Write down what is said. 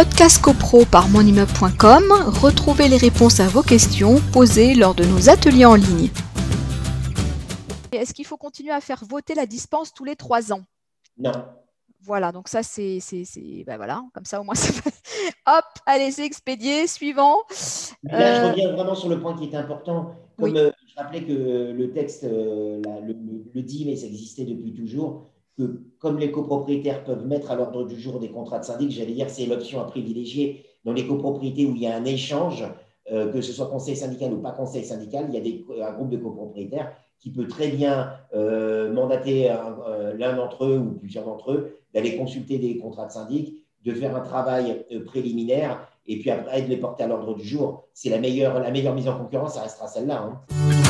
Podcast CoPro par monimmeuble.com, retrouvez les réponses à vos questions posées lors de nos ateliers en ligne. Est-ce qu'il faut continuer à faire voter la dispense tous les trois ans? Non. Voilà, donc ça c'est, ben voilà, comme ça au moins c'est hop, allez c'est expédié, suivant. là je euh, reviens vraiment sur le point qui est important. Comme euh, je rappelais que le texte euh, le, dit, mais ça existait depuis toujours, que comme les copropriétaires peuvent mettre à l'ordre du jour des contrats de syndic, j'allais dire c'est l'option à privilégier dans les copropriétés où il y a un échange, que ce soit conseil syndical ou pas conseil syndical, il y a un groupe de copropriétaires qui peut très bien euh, mandater euh, l'un d'entre eux ou plusieurs d'entre eux d'aller consulter des contrats de syndic, de faire un travail euh, préliminaire et puis après de les porter à l'ordre du jour. C'est la meilleure, la meilleure mise en concurrence, ça restera celle-là. Hein.